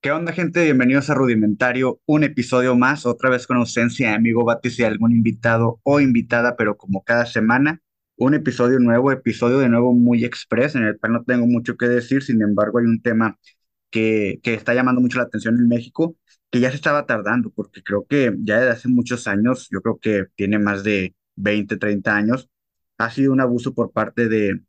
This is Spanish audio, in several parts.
¿Qué onda, gente? Bienvenidos a Rudimentario, un episodio más, otra vez con ausencia de amigo Batis y algún invitado o invitada, pero como cada semana, un episodio nuevo, episodio de nuevo muy express, en el cual no tengo mucho que decir, sin embargo, hay un tema que, que está llamando mucho la atención en México, que ya se estaba tardando, porque creo que ya desde hace muchos años, yo creo que tiene más de 20, 30 años, ha sido un abuso por parte de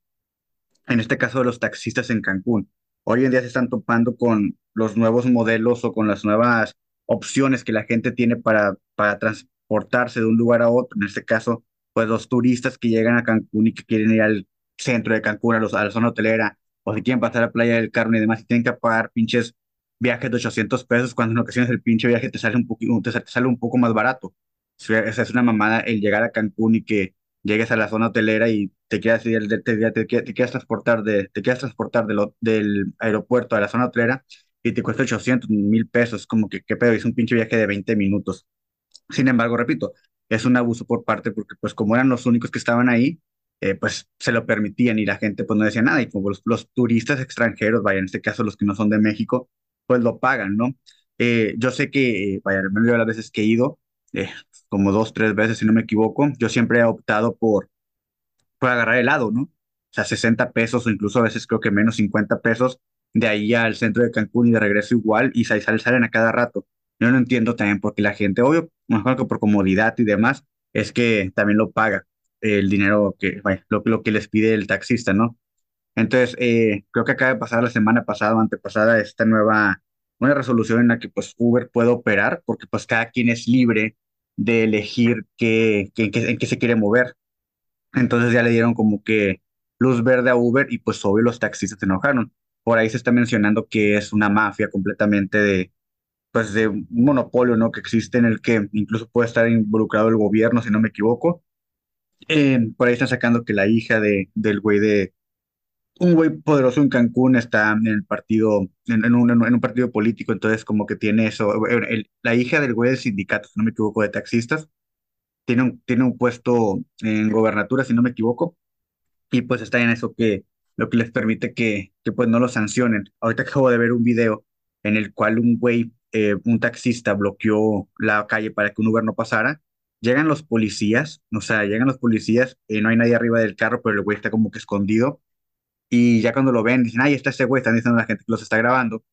en este caso de los taxistas en Cancún. Hoy en día se están topando con los nuevos modelos o con las nuevas opciones que la gente tiene para, para transportarse de un lugar a otro. En este caso, pues los turistas que llegan a Cancún y que quieren ir al centro de Cancún, a, los, a la zona hotelera, o si quieren pasar a Playa del Carmen y demás, y tienen que pagar pinches viajes de 800 pesos, cuando en ocasiones el pinche viaje te sale un, te sale un poco más barato. Esa es una mamada el llegar a Cancún y que llegues a la zona hotelera y te quieras, ir- te, te, te, quieras transportar, de, te quieras transportar de lo- del aeropuerto a la zona hotelera y te cuesta ochocientos mil pesos, como que, ¿qué pedo? Es un pinche viaje de 20 minutos. Sin embargo, repito, es un abuso por parte porque pues como eran los únicos que estaban ahí, eh, pues se lo permitían y la gente pues no decía nada y como los, los turistas extranjeros, vaya, en este caso los que no son de México, pues lo pagan, ¿no? Eh, yo sé que, vaya, al menos yo las veces que he ido, eh, como dos, tres veces si no me equivoco, yo siempre he optado por, por agarrar helado, ¿no? O sea, 60 pesos o incluso a veces creo que menos 50 pesos de ahí al centro de Cancún y de regreso igual y sal- sal- salen a cada rato. Yo no entiendo también porque la gente, obvio, mejor que por comodidad y demás, es que también lo paga el dinero que, vaya, lo, que les pide el taxista, ¿no? Entonces, eh, creo que acaba de pasar la semana pasada o antepasada esta nueva, una resolución en la que pues Uber puede operar porque pues cada quien es libre de elegir qué, qué- en en qué se quiere mover. Entonces ya le dieron como que luz verde a Uber y pues obvio los taxistas se enojaron. Por ahí se está mencionando que es una mafia completamente de, pues de un monopolio, ¿no? Que existe en el que incluso puede estar involucrado el gobierno, si no me equivoco. Eh, por ahí están sacando que la hija de, del güey de, un güey poderoso en Cancún está en el partido, en, en un, en un partido político, entonces como que tiene eso. El- el- la hija del güey del sindicato, si no me equivoco, de taxistas, tiene un, tiene un puesto en gobernatura, si no me equivoco y pues está en eso que lo que les permite que, que pues no lo sancionen. Ahorita acabo de ver un video en el cual un güey, eh, un taxista bloqueó la calle para que un Uber no pasara. Llegan los policías, o sea, llegan los policías, eh, no hay nadie arriba del carro, pero el güey está como que escondido. Y ya cuando lo ven, dicen, ay, está ese güey, están diciendo a la gente que los está grabando.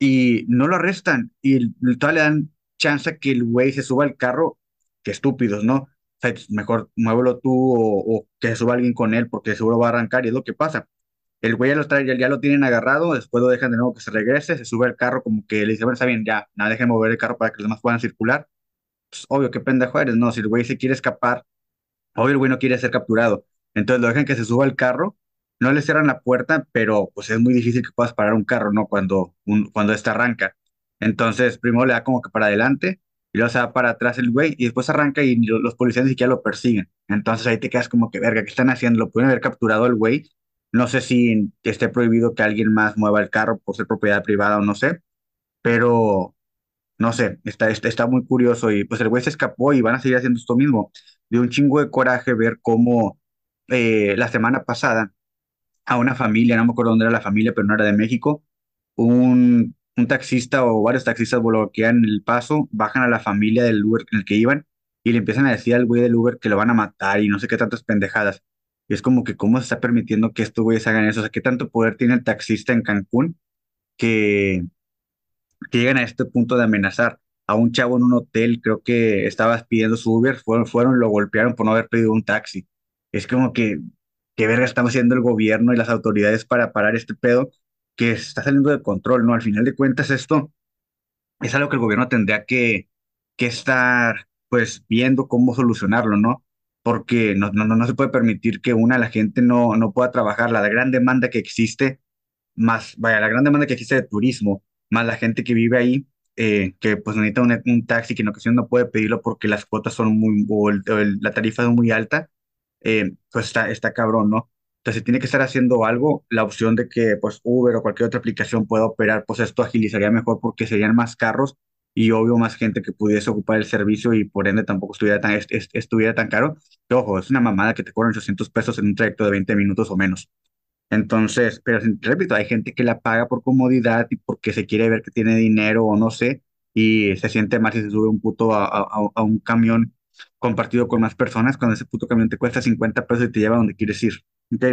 Y no lo arrestan. Y todavía le dan chance a que el güey se suba al carro. Qué estúpidos, ¿no? O sea, mejor muévelo tú o, o que suba alguien con él porque seguro va a arrancar y es lo que pasa. El güey ya lo, trae, ya, ya lo tienen agarrado, después lo dejan de nuevo que se regrese, se sube al carro como que le dice, bueno, está bien, ya, nada, dejen mover el carro para que los demás puedan circular. Pues, obvio, qué pendejo eres, no, si el güey se quiere escapar, obvio el güey no quiere ser capturado. Entonces lo dejan que se suba al carro, no le cierran la puerta, pero pues es muy difícil que puedas parar un carro, ¿no? Cuando, un, cuando este arranca. Entonces primero le da como que para adelante y luego se va para atrás el güey y después arranca y lo- los policías ni siquiera lo persiguen. Entonces ahí te quedas como que, verga, ¿qué están haciendo? Lo pueden haber capturado al güey. No sé si esté prohibido que alguien más mueva el carro por ser propiedad privada o no sé, pero no sé, está, está, está muy curioso y pues el güey se escapó y van a seguir haciendo esto mismo. De un chingo de coraje ver cómo eh, la semana pasada a una familia, no me acuerdo dónde era la familia, pero no era de México, un, un taxista o varios taxistas bloquean el paso, bajan a la familia del Uber en el que iban y le empiezan a decir al güey del Uber que lo van a matar y no sé qué tantas pendejadas. Y es como que cómo se está permitiendo que estos güeyes hagan eso, o sea, qué tanto poder tiene el taxista en Cancún que llegan a este punto de amenazar a un chavo en un hotel, creo que estaba pidiendo su Uber, fueron, fueron, lo golpearon por no haber pedido un taxi. Es como que, ¿qué verga estamos haciendo el gobierno y las autoridades para parar este pedo que está saliendo de control, ¿no? Al final de cuentas, esto es algo que el gobierno tendría que, que estar, pues, viendo cómo solucionarlo, ¿no? Porque no, no, no se puede permitir que una, la gente no, no pueda trabajar, la gran demanda que existe más, vaya, la gran demanda que existe de turismo, más la gente que vive ahí, eh, que pues necesita un, un taxi que en ocasiones no puede pedirlo porque las cuotas son muy, o, el- o el- la tarifa es muy alta, eh, pues está, está cabrón, ¿no? Si tiene que estar haciendo algo, la opción de que pues Uber o cualquier otra aplicación pueda operar, pues esto agilizaría mejor porque serían más carros y obvio más gente que pudiese ocupar el servicio y por ende tampoco estuviera tan, est- est- estuviera tan caro. Que, ojo, es una mamada que te cobran 800 pesos en un trayecto de 20 minutos o menos. Entonces, pero repito, hay gente que la paga por comodidad y porque se quiere ver que tiene dinero o no sé, y se siente mal si se sube un puto a un camión compartido con más personas cuando ese puto camión te cuesta 50 pesos y te lleva donde quieres ir. ¿ok?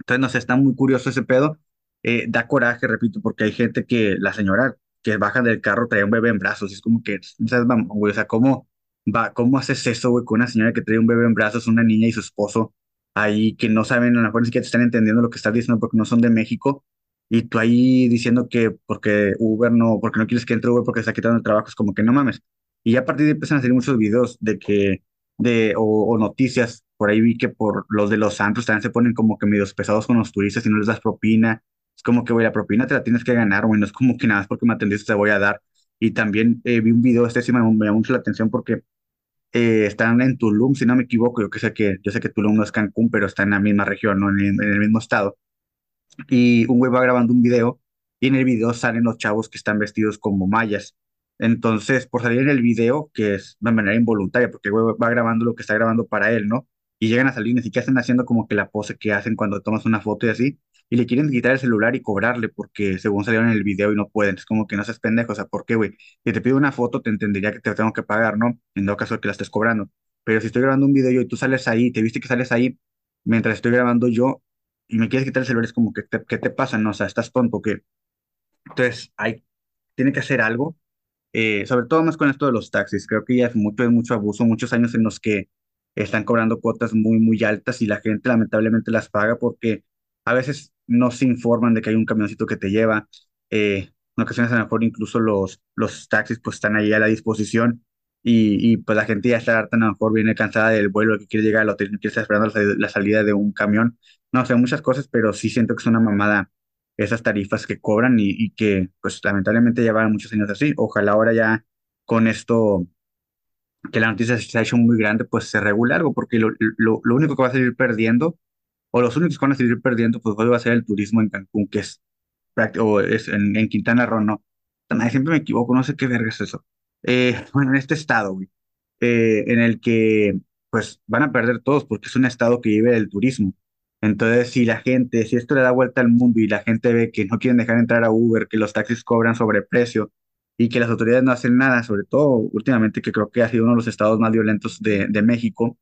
Entonces, no sé, está muy curioso ese pedo. Eh, da coraje, repito, porque hay gente que, la señora que baja del carro trae un bebé en brazos. Y es como que, sabes, güey, o sea, ¿cómo, va, cómo haces eso, güey, con una señora que trae un bebé en brazos, una niña y su esposo ahí que no saben, a lo mejor ni siquiera te están entendiendo lo que estás diciendo porque no son de México? Y tú ahí diciendo que porque Uber no, porque no quieres que entre Uber porque está quitando el trabajo, es como que no mames. Y ya a partir de ahí empiezan a salir muchos videos de que de, o, o noticias, por ahí vi que por los de los santos también se ponen como que medios pesados con los turistas y no les das propina. Es como que, güey, la propina te la tienes que ganar, güey, no es como que nada más porque me atendiste te voy a dar. Y también eh, vi un video, este sí me, me llamó mucho la atención porque eh, están en Tulum, si no me equivoco, yo que sé que, yo sé que Tulum no es Cancún, pero está en la misma región, ¿no? En el, en el mismo estado y un güey va grabando un video y en el video salen los chavos que están vestidos como mayas. Entonces, por salir en el video, que es de manera involuntaria, porque el güey va grabando lo que está grabando para él, ¿no? Y llegan a salir, ni siquiera están haciendo como que la pose que hacen cuando tomas una foto y así, y le quieren quitar el celular y cobrarle, porque según salieron en el video y no pueden, es como que no seas pendejo, o sea, ¿por qué, güey? Si te pido una foto, te entendería que te tengo que pagar, ¿no? En dado caso que la estés cobrando. Pero si estoy grabando un video y tú sales ahí, te viste que sales ahí, mientras estoy grabando yo, y me quieres quitar el celular, es como que, te- ¿qué te pasa? No, o sea, estás tonto, que Entonces, hay, tiene que hacer algo, eh, sobre todo más con esto de los taxis. Creo que ya es mucho, es mucho abuso, muchos años en los que están cobrando cuotas muy, muy altas y la gente lamentablemente las paga porque a veces no se informan de que hay un camioncito que te lleva. eh, en ocasiones a lo mejor incluso los, los taxis pues están ahí a la disposición y, y pues la gente ya está harta, a lo mejor viene cansada del vuelo que quiere llegar al hotel, que está esperando la, sal- la salida de un camión. No sé, muchas cosas, pero sí siento que es una mamada esas tarifas que cobran y, y que pues lamentablemente llevan muchos años así. Ojalá ahora ya con esto que la noticia se ha hecho muy grande, pues se regule algo, porque lo, lo, lo único que va a salir perdiendo, o los únicos que van a salir perdiendo, pues va a ser el turismo en Cancún, que es, o es en, en Quintana Roo, no. Siempre me equivoco, no sé qué verga es eso. Eh, bueno, en este estado, güey, eh, en el que pues van a perder todos, porque es un estado que vive del turismo. Entonces, si la gente, si esto le da vuelta al mundo y la gente ve que no quieren dejar entrar a Uber, que los taxis cobran sobreprecio, y que las autoridades no hacen nada, sobre todo últimamente que creo que ha sido uno de los estados más violentos de, México,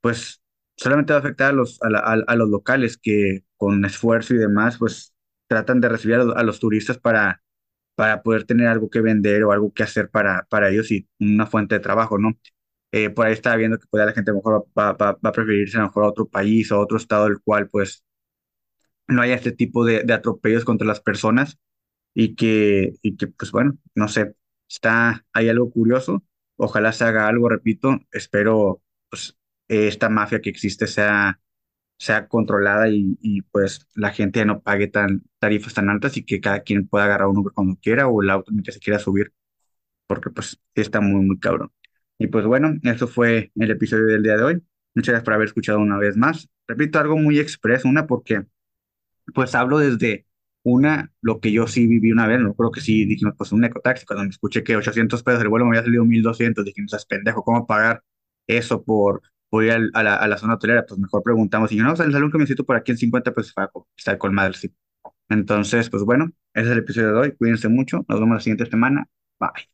pues solamente va a afectar a los, a los locales que con esfuerzo y demás, pues tratan de recibir a los, a los turistas para, para poder tener algo que vender o algo que hacer para, para ellos y una fuente de trabajo, ¿no? Eh, por ahí estaba viendo que pues, la gente mejor va, va, va a preferirse a lo mejor a otro país o a otro estado del cual pues no haya este tipo de, atropellos contra las personas y que, y que, pues bueno, no sé, está, hay algo curioso, ojalá se haga algo, repito, espero, pues, esta mafia que existe sea, sea controlada y, y, pues la gente ya no pague tan, tarifas tan altas y que cada quien pueda agarrar un Uber cuando quiera o el auto en el que se quiera subir, porque pues está muy, muy cabrón. Y pues bueno, eso fue el episodio del día de hoy. Muchas gracias por haber escuchado una vez más. Repito algo muy expreso, una porque pues hablo desde una, lo que yo sí viví una vez, no creo que sí, dijimos, pues un ecotaxi, cuando me escuché que 800 pesos el vuelo me había salido 1200, dije, no seas pendejo, ¿cómo pagar eso por, por ir a, la, zona hotelera? Pues mejor preguntamos, y yo, no, sale un camioncito por aquí en 50 pesos, está con madre, sí. Entonces, pues bueno, ese es el episodio de hoy, cuídense mucho, nos vemos la siguiente semana, bye.